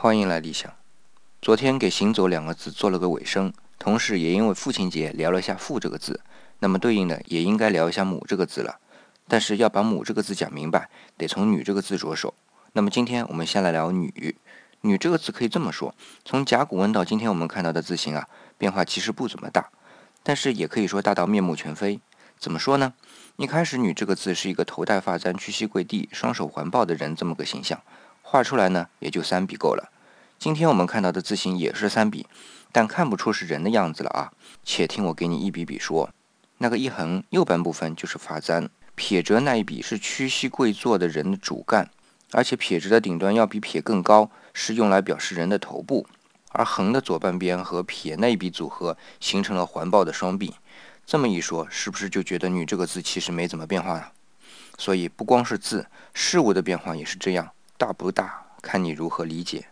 欢迎来理想。昨天给“行走”两个字做了个尾声，同时也因为父亲节聊了一下“父”这个字，那么对应的也应该聊一下“母”这个字了。但是要把“母”这个字讲明白，得从“女”这个字着手。那么今天我们先来聊“女”。女这个字可以这么说：从甲骨文到今天我们看到的字形啊，变化其实不怎么大，但是也可以说大到面目全非。怎么说呢？一开始“女”这个字是一个头戴发簪、屈膝跪地、双手环抱的人这么个形象。画出来呢，也就三笔够了。今天我们看到的字形也是三笔，但看不出是人的样子了啊！且听我给你一笔笔说。那个一横右半部分就是发簪，撇折那一笔是屈膝跪坐的人的主干，而且撇折的顶端要比撇更高，是用来表示人的头部。而横的左半边和撇那一笔组合，形成了环抱的双臂。这么一说，是不是就觉得“女”这个字其实没怎么变化啊？所以不光是字，事物的变化也是这样。大不大，看你如何理解。